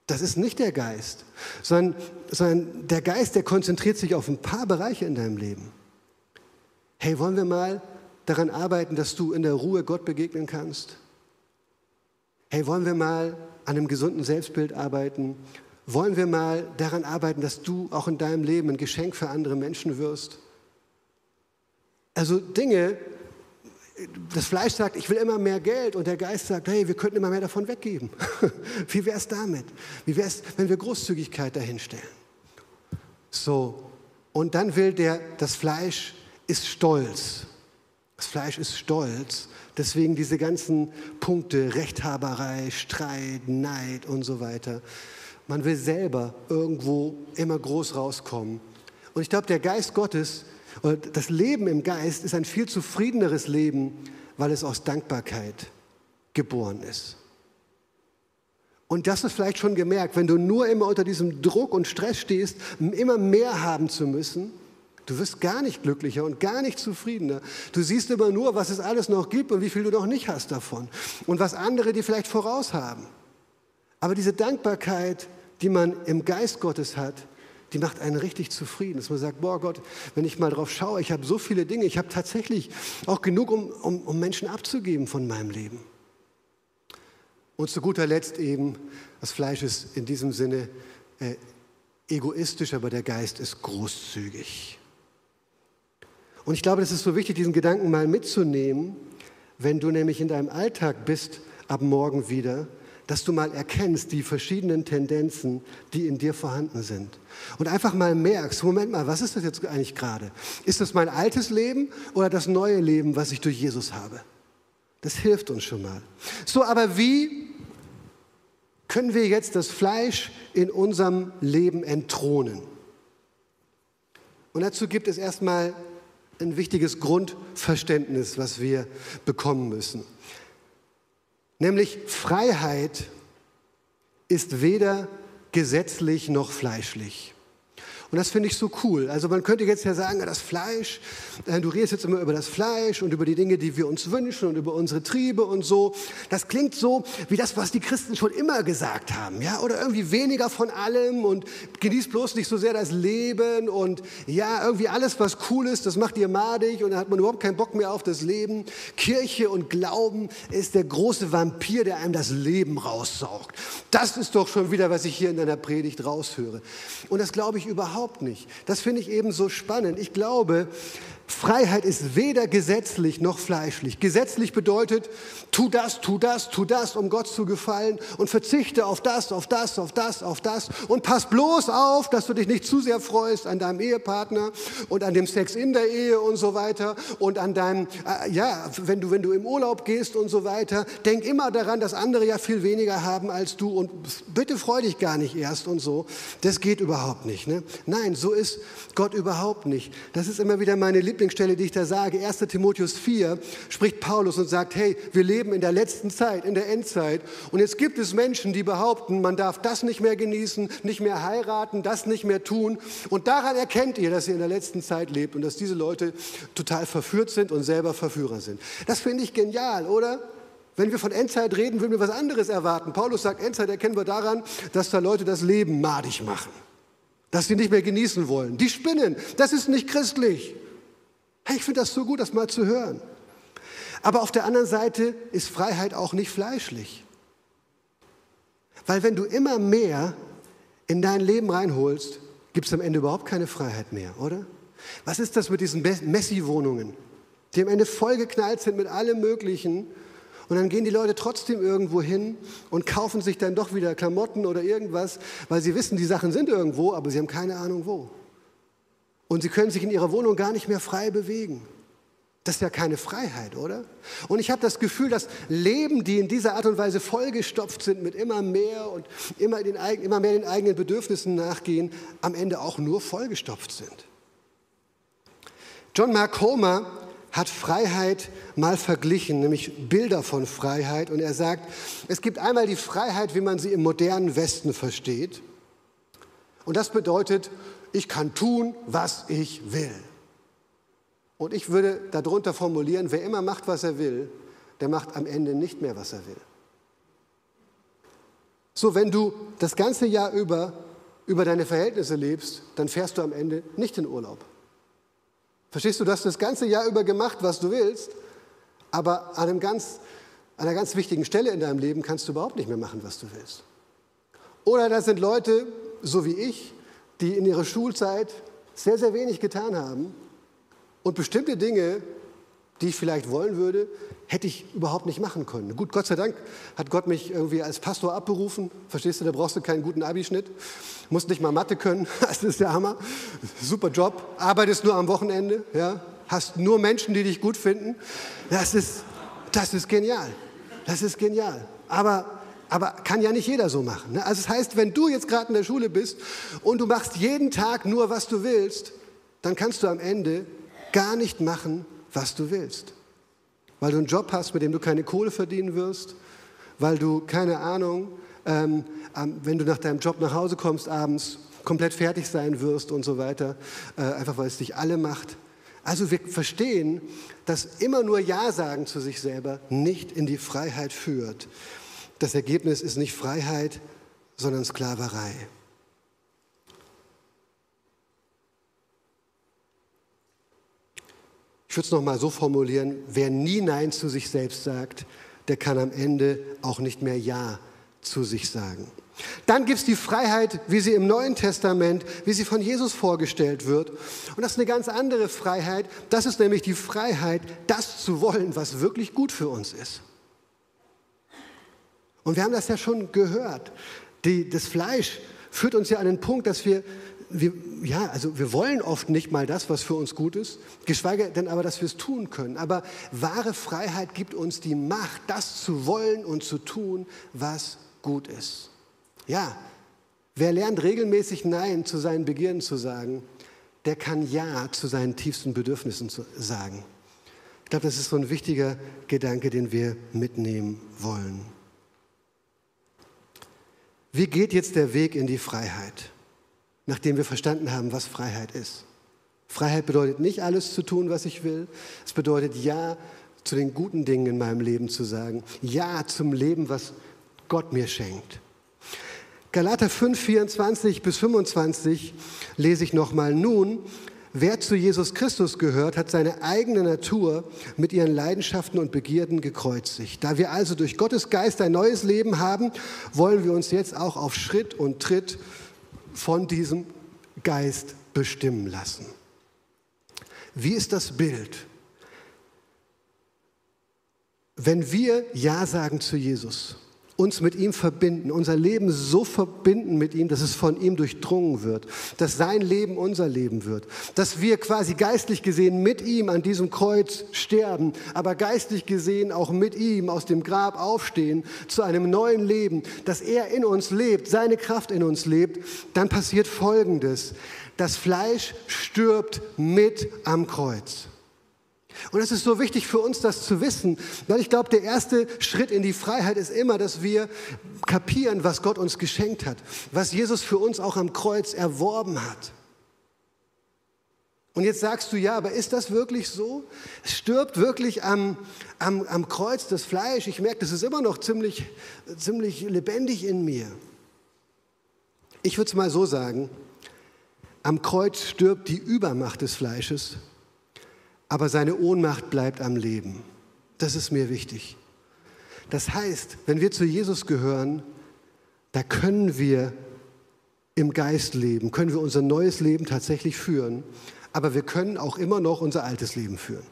Das ist nicht der Geist, sondern, sondern der Geist, der konzentriert sich auf ein paar Bereiche in deinem Leben. Hey, wollen wir mal daran arbeiten, dass du in der Ruhe Gott begegnen kannst? Hey, wollen wir mal an einem gesunden Selbstbild arbeiten? Wollen wir mal daran arbeiten, dass du auch in deinem Leben ein Geschenk für andere Menschen wirst? Also Dinge, das Fleisch sagt, ich will immer mehr Geld und der Geist sagt, hey, wir könnten immer mehr davon weggeben. Wie wäre es damit? Wie wäre es, wenn wir Großzügigkeit dahinstellen? So, und dann will der, das Fleisch ist stolz. Das Fleisch ist stolz Deswegen diese ganzen Punkte, Rechthaberei, Streit, Neid und so weiter. Man will selber irgendwo immer groß rauskommen. Und ich glaube, der Geist Gottes, oder das Leben im Geist ist ein viel zufriedeneres Leben, weil es aus Dankbarkeit geboren ist. Und das ist vielleicht schon gemerkt, wenn du nur immer unter diesem Druck und Stress stehst, immer mehr haben zu müssen, Du wirst gar nicht glücklicher und gar nicht zufriedener. Du siehst immer nur, was es alles noch gibt und wie viel du noch nicht hast davon. Und was andere dir vielleicht voraus haben. Aber diese Dankbarkeit, die man im Geist Gottes hat, die macht einen richtig zufrieden. Dass man sagt, boah Gott, wenn ich mal drauf schaue, ich habe so viele Dinge, ich habe tatsächlich auch genug, um, um, um Menschen abzugeben von meinem Leben. Und zu guter Letzt eben, das Fleisch ist in diesem Sinne äh, egoistisch, aber der Geist ist großzügig. Und ich glaube, das ist so wichtig, diesen Gedanken mal mitzunehmen, wenn du nämlich in deinem Alltag bist, ab morgen wieder, dass du mal erkennst die verschiedenen Tendenzen, die in dir vorhanden sind. Und einfach mal merkst, Moment mal, was ist das jetzt eigentlich gerade? Ist das mein altes Leben oder das neue Leben, was ich durch Jesus habe? Das hilft uns schon mal. So, aber wie können wir jetzt das Fleisch in unserem Leben entthronen? Und dazu gibt es erstmal ein wichtiges Grundverständnis, was wir bekommen müssen. Nämlich Freiheit ist weder gesetzlich noch fleischlich. Und das finde ich so cool. Also man könnte jetzt ja sagen, das Fleisch, äh, du redest jetzt immer über das Fleisch und über die Dinge, die wir uns wünschen und über unsere Triebe und so. Das klingt so wie das, was die Christen schon immer gesagt haben, ja? Oder irgendwie weniger von allem und genießt bloß nicht so sehr das Leben und ja, irgendwie alles, was cool ist, das macht ihr madig und dann hat man überhaupt keinen Bock mehr auf das Leben. Kirche und Glauben ist der große Vampir, der einem das Leben raussaugt. Das ist doch schon wieder, was ich hier in deiner Predigt raushöre. Und das glaube ich überhaupt überhaupt nicht. Das finde ich eben so spannend. Ich glaube, Freiheit ist weder gesetzlich noch fleischlich. Gesetzlich bedeutet, tu das, tu das, tu das, um Gott zu gefallen und verzichte auf das, auf das, auf das, auf das und pass bloß auf, dass du dich nicht zu sehr freust an deinem Ehepartner und an dem Sex in der Ehe und so weiter und an deinem, äh, ja, wenn du, wenn du im Urlaub gehst und so weiter. Denk immer daran, dass andere ja viel weniger haben als du und bitte freu dich gar nicht erst und so. Das geht überhaupt nicht. Ne? Nein, so ist Gott überhaupt nicht. Das ist immer wieder meine Lieblings Lieblingsstelle, die ich da sage, 1 Timotheus 4, spricht Paulus und sagt, hey, wir leben in der letzten Zeit, in der Endzeit. Und jetzt gibt es Menschen, die behaupten, man darf das nicht mehr genießen, nicht mehr heiraten, das nicht mehr tun. Und daran erkennt ihr, dass ihr in der letzten Zeit lebt und dass diese Leute total verführt sind und selber Verführer sind. Das finde ich genial, oder? Wenn wir von Endzeit reden, würden wir was anderes erwarten. Paulus sagt, Endzeit erkennen wir daran, dass da Leute das Leben madig machen. Dass sie nicht mehr genießen wollen. Die spinnen. Das ist nicht christlich. Ich finde das so gut, das mal zu hören. Aber auf der anderen Seite ist Freiheit auch nicht fleischlich. Weil wenn du immer mehr in dein Leben reinholst, gibt es am Ende überhaupt keine Freiheit mehr, oder? Was ist das mit diesen Messi-Wohnungen, die am Ende vollgeknallt sind mit allem Möglichen? Und dann gehen die Leute trotzdem irgendwo hin und kaufen sich dann doch wieder Klamotten oder irgendwas, weil sie wissen, die Sachen sind irgendwo, aber sie haben keine Ahnung wo. Und sie können sich in ihrer Wohnung gar nicht mehr frei bewegen. Das ist ja keine Freiheit, oder? Und ich habe das Gefühl, dass Leben, die in dieser Art und Weise vollgestopft sind mit immer mehr und immer, den, immer mehr den eigenen Bedürfnissen nachgehen, am Ende auch nur vollgestopft sind. John Mark Homer hat Freiheit mal verglichen, nämlich Bilder von Freiheit. Und er sagt, es gibt einmal die Freiheit, wie man sie im modernen Westen versteht. Und das bedeutet, ich kann tun, was ich will. Und ich würde darunter formulieren, wer immer macht, was er will, der macht am Ende nicht mehr, was er will. So, wenn du das ganze Jahr über über deine Verhältnisse lebst, dann fährst du am Ende nicht in Urlaub. Verstehst du, du hast das ganze Jahr über gemacht, was du willst, aber an, ganz, an einer ganz wichtigen Stelle in deinem Leben kannst du überhaupt nicht mehr machen, was du willst. Oder das sind Leute, so wie ich, die in ihrer Schulzeit sehr, sehr wenig getan haben und bestimmte Dinge, die ich vielleicht wollen würde, hätte ich überhaupt nicht machen können. Gut, Gott sei Dank hat Gott mich irgendwie als Pastor abberufen. Verstehst du, da brauchst du keinen guten Abischnitt. Musst nicht mal Mathe können. Das ist der Hammer. Super Job. Arbeitest nur am Wochenende. Ja? Hast nur Menschen, die dich gut finden. Das ist, das ist genial. Das ist genial. Aber aber kann ja nicht jeder so machen. Ne? Also das heißt, wenn du jetzt gerade in der Schule bist und du machst jeden Tag nur, was du willst, dann kannst du am Ende gar nicht machen, was du willst. Weil du einen Job hast, mit dem du keine Kohle verdienen wirst, weil du, keine Ahnung, ähm, wenn du nach deinem Job nach Hause kommst abends, komplett fertig sein wirst und so weiter, äh, einfach weil es dich alle macht. Also wir verstehen, dass immer nur Ja sagen zu sich selber nicht in die Freiheit führt. Das Ergebnis ist nicht Freiheit, sondern Sklaverei. Ich würde es nochmal so formulieren, wer nie Nein zu sich selbst sagt, der kann am Ende auch nicht mehr Ja zu sich sagen. Dann gibt es die Freiheit, wie sie im Neuen Testament, wie sie von Jesus vorgestellt wird. Und das ist eine ganz andere Freiheit. Das ist nämlich die Freiheit, das zu wollen, was wirklich gut für uns ist. Und wir haben das ja schon gehört. Die, das Fleisch führt uns ja an den Punkt, dass wir wir, ja, also wir wollen oft nicht mal das, was für uns gut ist, geschweige denn aber, dass wir es tun können. Aber wahre Freiheit gibt uns die Macht, das zu wollen und zu tun, was gut ist. Ja, wer lernt regelmäßig Nein zu seinen Begierden zu sagen, der kann Ja zu seinen tiefsten Bedürfnissen sagen. Ich glaube, das ist so ein wichtiger Gedanke, den wir mitnehmen wollen. Wie geht jetzt der Weg in die Freiheit? nachdem wir verstanden haben, was Freiheit ist. Freiheit bedeutet nicht alles zu tun, was ich will. Es bedeutet Ja zu den guten Dingen in meinem Leben zu sagen. Ja zum Leben, was Gott mir schenkt. Galater 5, 24 bis 25 lese ich nochmal. Nun, wer zu Jesus Christus gehört, hat seine eigene Natur mit ihren Leidenschaften und Begierden gekreuzigt. Da wir also durch Gottes Geist ein neues Leben haben, wollen wir uns jetzt auch auf Schritt und Tritt von diesem Geist bestimmen lassen. Wie ist das Bild? Wenn wir Ja sagen zu Jesus, uns mit ihm verbinden, unser Leben so verbinden mit ihm, dass es von ihm durchdrungen wird, dass sein Leben unser Leben wird, dass wir quasi geistlich gesehen mit ihm an diesem Kreuz sterben, aber geistlich gesehen auch mit ihm aus dem Grab aufstehen zu einem neuen Leben, dass er in uns lebt, seine Kraft in uns lebt, dann passiert Folgendes. Das Fleisch stirbt mit am Kreuz. Und es ist so wichtig für uns, das zu wissen, weil ich glaube, der erste Schritt in die Freiheit ist immer, dass wir kapieren, was Gott uns geschenkt hat, was Jesus für uns auch am Kreuz erworben hat. Und jetzt sagst du, ja, aber ist das wirklich so? Stirbt wirklich am, am, am Kreuz das Fleisch. Ich merke, das ist immer noch ziemlich, ziemlich lebendig in mir. Ich würde es mal so sagen, am Kreuz stirbt die Übermacht des Fleisches aber seine Ohnmacht bleibt am Leben. Das ist mir wichtig. Das heißt, wenn wir zu Jesus gehören, da können wir im Geist leben, können wir unser neues Leben tatsächlich führen, aber wir können auch immer noch unser altes Leben führen.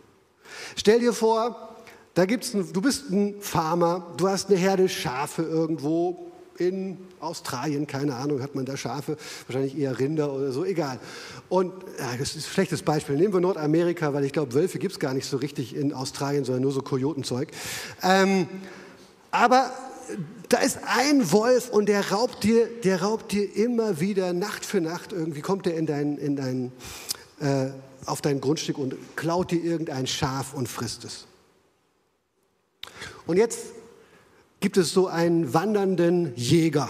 Stell dir vor, Da gibt's ein, du bist ein Farmer, du hast eine Herde Schafe irgendwo in Australien, keine Ahnung, hat man da Schafe, wahrscheinlich eher Rinder oder so, egal. Und ja, das ist ein schlechtes Beispiel. Nehmen wir Nordamerika, weil ich glaube, Wölfe gibt es gar nicht so richtig in Australien, sondern nur so Kojotenzeug. Ähm, aber da ist ein Wolf und der raubt dir, der raubt dir immer wieder Nacht für Nacht. Irgendwie kommt er in dein, in dein, äh, auf dein Grundstück und klaut dir irgendein Schaf und frisst es. Und jetzt gibt es so einen wandernden Jäger.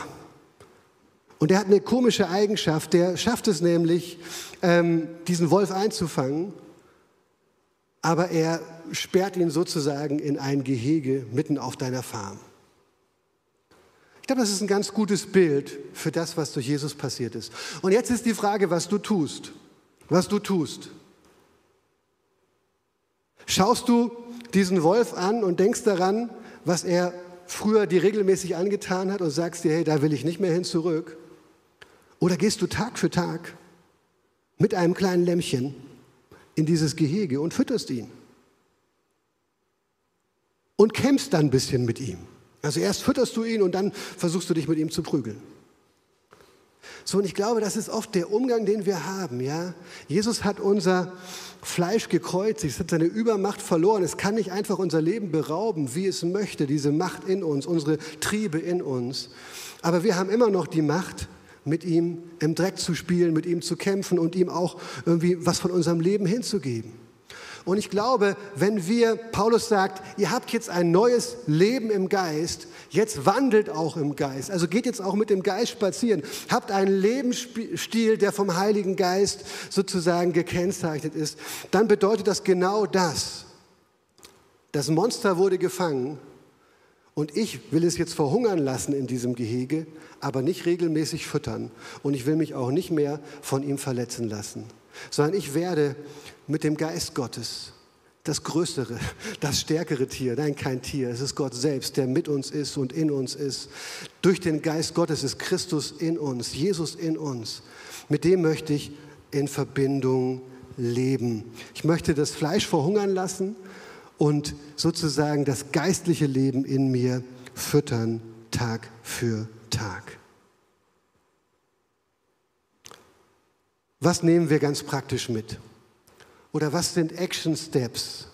Und der hat eine komische Eigenschaft. Der schafft es nämlich, ähm, diesen Wolf einzufangen, aber er sperrt ihn sozusagen in ein Gehege mitten auf deiner Farm. Ich glaube, das ist ein ganz gutes Bild für das, was durch Jesus passiert ist. Und jetzt ist die Frage, was du tust. Was du tust. Schaust du diesen Wolf an und denkst daran, was er früher dir regelmäßig angetan hat und sagst dir, hey, da will ich nicht mehr hin zurück? Oder gehst du Tag für Tag mit einem kleinen Lämmchen in dieses Gehege und fütterst ihn? Und kämpfst dann ein bisschen mit ihm. Also erst fütterst du ihn und dann versuchst du dich mit ihm zu prügeln. So, und ich glaube, das ist oft der Umgang, den wir haben. Ja? Jesus hat unser Fleisch gekreuzigt, es hat seine Übermacht verloren. Es kann nicht einfach unser Leben berauben, wie es möchte, diese Macht in uns, unsere Triebe in uns. Aber wir haben immer noch die Macht, mit ihm im Dreck zu spielen, mit ihm zu kämpfen und ihm auch irgendwie was von unserem Leben hinzugeben. Und ich glaube, wenn wir, Paulus sagt, ihr habt jetzt ein neues Leben im Geist, jetzt wandelt auch im Geist. Also geht jetzt auch mit dem Geist spazieren. Habt einen Lebensstil, der vom Heiligen Geist sozusagen gekennzeichnet ist. Dann bedeutet das genau das. Das Monster wurde gefangen und ich will es jetzt verhungern lassen in diesem Gehege, aber nicht regelmäßig füttern. Und ich will mich auch nicht mehr von ihm verletzen lassen, sondern ich werde mit dem Geist Gottes das größere, das stärkere Tier. Nein, kein Tier. Es ist Gott selbst, der mit uns ist und in uns ist. Durch den Geist Gottes ist Christus in uns, Jesus in uns. Mit dem möchte ich in Verbindung leben. Ich möchte das Fleisch verhungern lassen und sozusagen das geistliche Leben in mir füttern, Tag für Tag. Was nehmen wir ganz praktisch mit? Oder was sind Action Steps?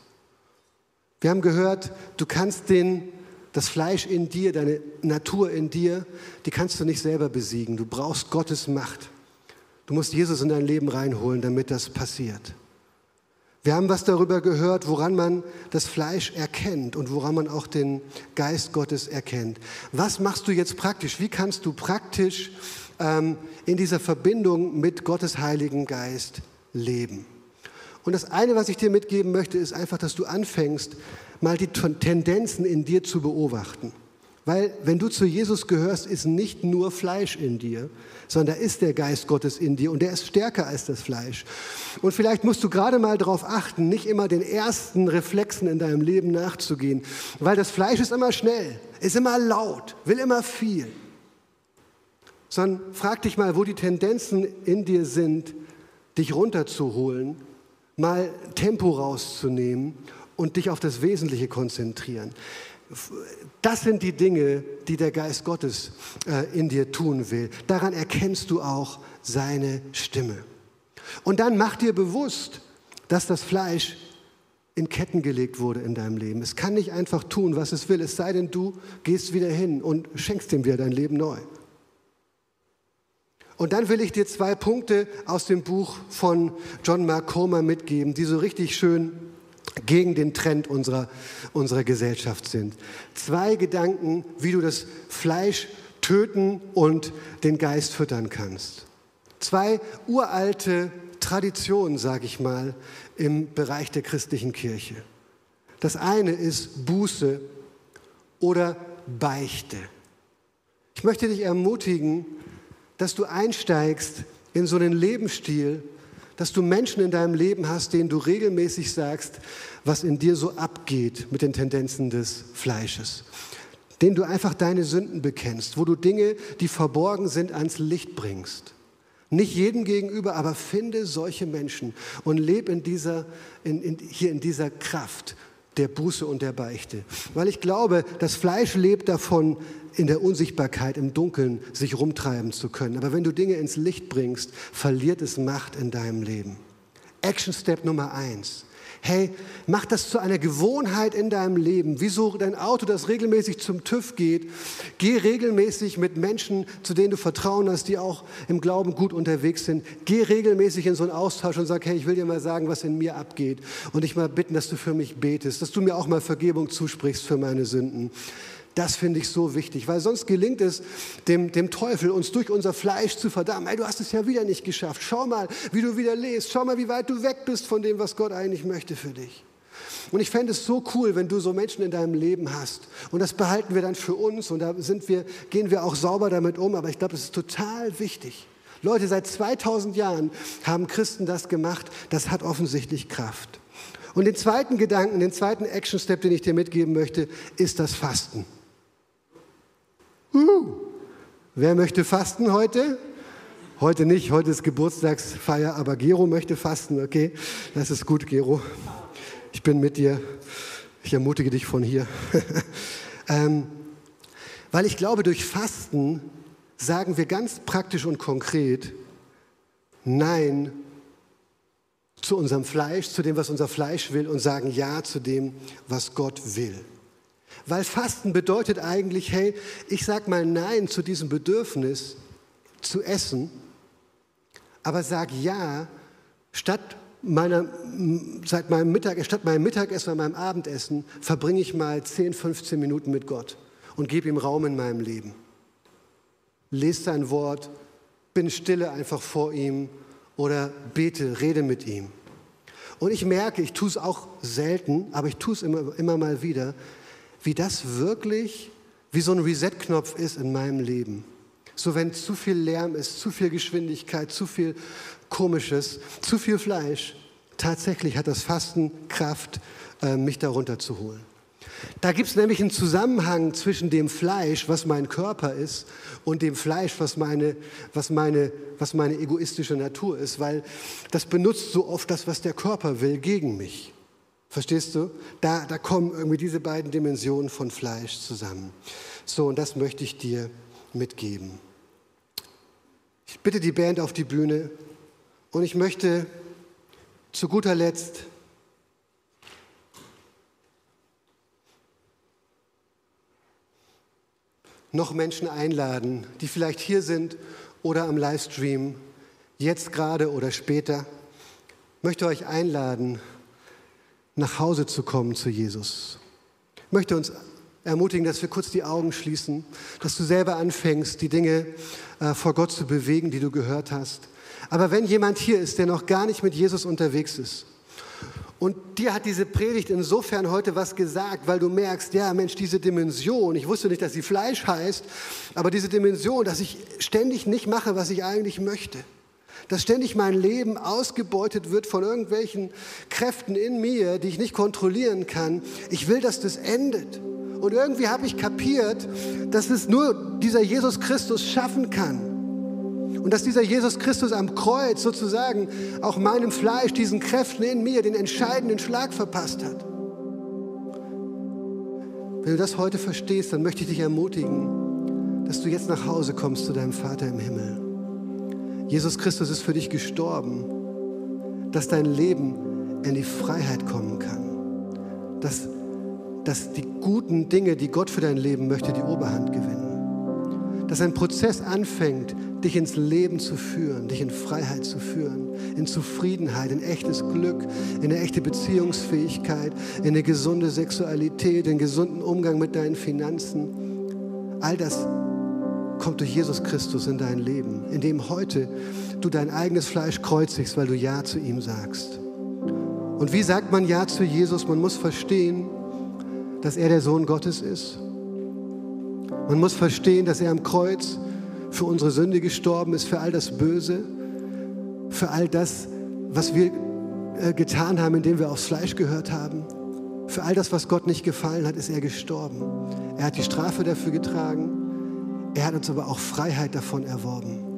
Wir haben gehört, du kannst den, das Fleisch in dir, deine Natur in dir, die kannst du nicht selber besiegen. Du brauchst Gottes Macht. Du musst Jesus in dein Leben reinholen, damit das passiert. Wir haben was darüber gehört, woran man das Fleisch erkennt und woran man auch den Geist Gottes erkennt. Was machst du jetzt praktisch? Wie kannst du praktisch ähm, in dieser Verbindung mit Gottes Heiligen Geist leben? Und das eine, was ich dir mitgeben möchte, ist einfach, dass du anfängst, mal die Tendenzen in dir zu beobachten. Weil wenn du zu Jesus gehörst, ist nicht nur Fleisch in dir, sondern da ist der Geist Gottes in dir und der ist stärker als das Fleisch. Und vielleicht musst du gerade mal darauf achten, nicht immer den ersten Reflexen in deinem Leben nachzugehen, weil das Fleisch ist immer schnell, ist immer laut, will immer viel. Sondern frag dich mal, wo die Tendenzen in dir sind, dich runterzuholen mal Tempo rauszunehmen und dich auf das Wesentliche konzentrieren. Das sind die Dinge, die der Geist Gottes äh, in dir tun will. Daran erkennst du auch seine Stimme. Und dann mach dir bewusst, dass das Fleisch in Ketten gelegt wurde in deinem Leben. Es kann nicht einfach tun, was es will, es sei denn, du gehst wieder hin und schenkst ihm wieder dein Leben neu. Und dann will ich dir zwei Punkte aus dem Buch von John Mark Comer mitgeben, die so richtig schön gegen den Trend unserer, unserer Gesellschaft sind. Zwei Gedanken, wie du das Fleisch töten und den Geist füttern kannst. Zwei uralte Traditionen, sage ich mal, im Bereich der christlichen Kirche. Das eine ist Buße oder Beichte. Ich möchte dich ermutigen, dass du einsteigst in so einen Lebensstil, dass du Menschen in deinem Leben hast, denen du regelmäßig sagst, was in dir so abgeht mit den Tendenzen des Fleisches. Denen du einfach deine Sünden bekennst, wo du Dinge, die verborgen sind, ans Licht bringst. Nicht jedem gegenüber, aber finde solche Menschen und lebe in dieser, in, in, hier in dieser Kraft. Der Buße und der Beichte. Weil ich glaube, das Fleisch lebt davon, in der Unsichtbarkeit, im Dunkeln sich rumtreiben zu können. Aber wenn du Dinge ins Licht bringst, verliert es Macht in deinem Leben. Action Step Nummer eins. Hey, mach das zu einer Gewohnheit in deinem Leben. Wieso dein Auto, das regelmäßig zum TÜV geht, geh regelmäßig mit Menschen, zu denen du Vertrauen hast, die auch im Glauben gut unterwegs sind. Geh regelmäßig in so einen Austausch und sag, hey, ich will dir mal sagen, was in mir abgeht. Und dich mal bitten, dass du für mich betest, dass du mir auch mal Vergebung zusprichst für meine Sünden. Das finde ich so wichtig, weil sonst gelingt es dem, dem Teufel, uns durch unser Fleisch zu verdammen. Hey, du hast es ja wieder nicht geschafft. Schau mal, wie du wieder lebst. Schau mal, wie weit du weg bist von dem, was Gott eigentlich möchte für dich. Und ich fände es so cool, wenn du so Menschen in deinem Leben hast. Und das behalten wir dann für uns und da sind wir, gehen wir auch sauber damit um. Aber ich glaube, das ist total wichtig. Leute, seit 2000 Jahren haben Christen das gemacht. Das hat offensichtlich Kraft. Und den zweiten Gedanken, den zweiten Action-Step, den ich dir mitgeben möchte, ist das Fasten. Uh, wer möchte fasten heute? Heute nicht, heute ist Geburtstagsfeier, aber Gero möchte fasten, okay? Das ist gut, Gero. Ich bin mit dir. Ich ermutige dich von hier. ähm, weil ich glaube, durch Fasten sagen wir ganz praktisch und konkret Nein zu unserem Fleisch, zu dem, was unser Fleisch will und sagen Ja zu dem, was Gott will. Weil Fasten bedeutet eigentlich, hey, ich sage mal Nein zu diesem Bedürfnis zu essen, aber sag Ja, statt meiner, seit meinem Mittag, statt meinem Mittagessen oder meinem Abendessen verbringe ich mal 10, 15 Minuten mit Gott und gebe ihm Raum in meinem Leben. Lese sein Wort, bin stille einfach vor ihm oder bete, rede mit ihm. Und ich merke, ich tue es auch selten, aber ich tue es immer, immer mal wieder, wie das wirklich wie so ein Reset-Knopf ist in meinem Leben. So wenn zu viel Lärm ist, zu viel Geschwindigkeit, zu viel Komisches, zu viel Fleisch, tatsächlich hat das Fasten Kraft, äh, mich darunter zu holen. Da gibt es nämlich einen Zusammenhang zwischen dem Fleisch, was mein Körper ist, und dem Fleisch, was meine, was, meine, was meine egoistische Natur ist, weil das benutzt so oft das, was der Körper will, gegen mich. Verstehst du? Da, da kommen irgendwie diese beiden Dimensionen von Fleisch zusammen. So, und das möchte ich dir mitgeben. Ich bitte die Band auf die Bühne und ich möchte zu guter Letzt noch Menschen einladen, die vielleicht hier sind oder am Livestream, jetzt gerade oder später. Ich möchte euch einladen, nach Hause zu kommen zu Jesus. Ich möchte uns ermutigen, dass wir kurz die Augen schließen, dass du selber anfängst, die Dinge äh, vor Gott zu bewegen, die du gehört hast. Aber wenn jemand hier ist, der noch gar nicht mit Jesus unterwegs ist, und dir hat diese Predigt insofern heute was gesagt, weil du merkst, ja Mensch, diese Dimension, ich wusste nicht, dass sie Fleisch heißt, aber diese Dimension, dass ich ständig nicht mache, was ich eigentlich möchte dass ständig mein Leben ausgebeutet wird von irgendwelchen Kräften in mir, die ich nicht kontrollieren kann. Ich will, dass das endet. Und irgendwie habe ich kapiert, dass es nur dieser Jesus Christus schaffen kann. Und dass dieser Jesus Christus am Kreuz sozusagen auch meinem Fleisch, diesen Kräften in mir, den entscheidenden Schlag verpasst hat. Wenn du das heute verstehst, dann möchte ich dich ermutigen, dass du jetzt nach Hause kommst zu deinem Vater im Himmel. Jesus Christus ist für dich gestorben, dass dein Leben in die Freiheit kommen kann, dass, dass die guten Dinge, die Gott für dein Leben möchte, die Oberhand gewinnen, dass ein Prozess anfängt, dich ins Leben zu führen, dich in Freiheit zu führen, in Zufriedenheit, in echtes Glück, in eine echte Beziehungsfähigkeit, in eine gesunde Sexualität, in gesunden Umgang mit deinen Finanzen. All das kommt durch Jesus Christus in dein Leben, indem heute du dein eigenes Fleisch kreuzigst, weil du Ja zu ihm sagst. Und wie sagt man Ja zu Jesus? Man muss verstehen, dass er der Sohn Gottes ist. Man muss verstehen, dass er am Kreuz für unsere Sünde gestorben ist, für all das Böse, für all das, was wir äh, getan haben, indem wir aufs Fleisch gehört haben. Für all das, was Gott nicht gefallen hat, ist er gestorben. Er hat die Strafe dafür getragen. Er hat uns aber auch Freiheit davon erworben.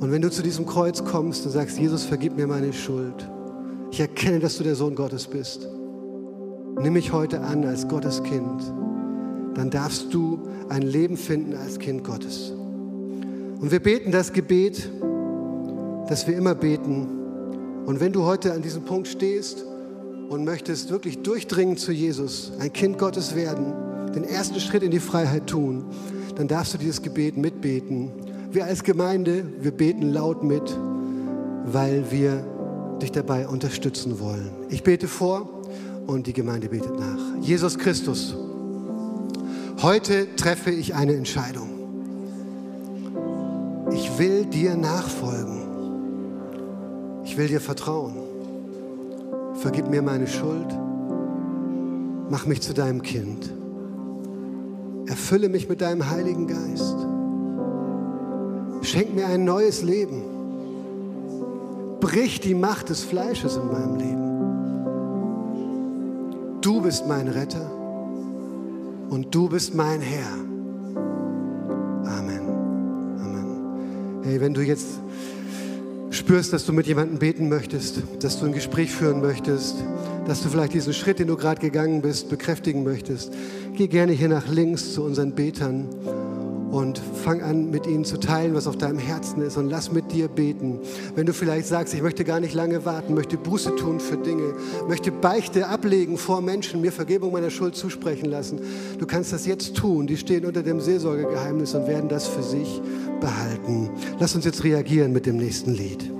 Und wenn du zu diesem Kreuz kommst und sagst, Jesus, vergib mir meine Schuld. Ich erkenne, dass du der Sohn Gottes bist. nimm mich heute an als Gottes Kind, dann darfst du ein Leben finden als Kind Gottes. Und wir beten das Gebet, das wir immer beten. Und wenn du heute an diesem Punkt stehst und möchtest wirklich durchdringen zu Jesus, ein Kind Gottes werden, den ersten Schritt in die Freiheit tun, dann darfst du dieses Gebet mitbeten. Wir als Gemeinde, wir beten laut mit, weil wir dich dabei unterstützen wollen. Ich bete vor und die Gemeinde betet nach. Jesus Christus, heute treffe ich eine Entscheidung. Ich will dir nachfolgen. Ich will dir vertrauen. Vergib mir meine Schuld. Mach mich zu deinem Kind. Erfülle mich mit deinem Heiligen Geist. Schenk mir ein neues Leben. Brich die Macht des Fleisches in meinem Leben. Du bist mein Retter und du bist mein Herr. Amen. Amen. Hey, wenn du jetzt spürst, dass du mit jemandem beten möchtest, dass du ein Gespräch führen möchtest, dass du vielleicht diesen Schritt, den du gerade gegangen bist, bekräftigen möchtest, geh gerne hier nach links zu unseren Betern und fang an, mit ihnen zu teilen, was auf deinem Herzen ist und lass mit dir beten. Wenn du vielleicht sagst, ich möchte gar nicht lange warten, möchte Buße tun für Dinge, möchte Beichte ablegen vor Menschen, mir Vergebung meiner Schuld zusprechen lassen, du kannst das jetzt tun. Die stehen unter dem Seelsorgegeheimnis und werden das für sich behalten. Lass uns jetzt reagieren mit dem nächsten Lied.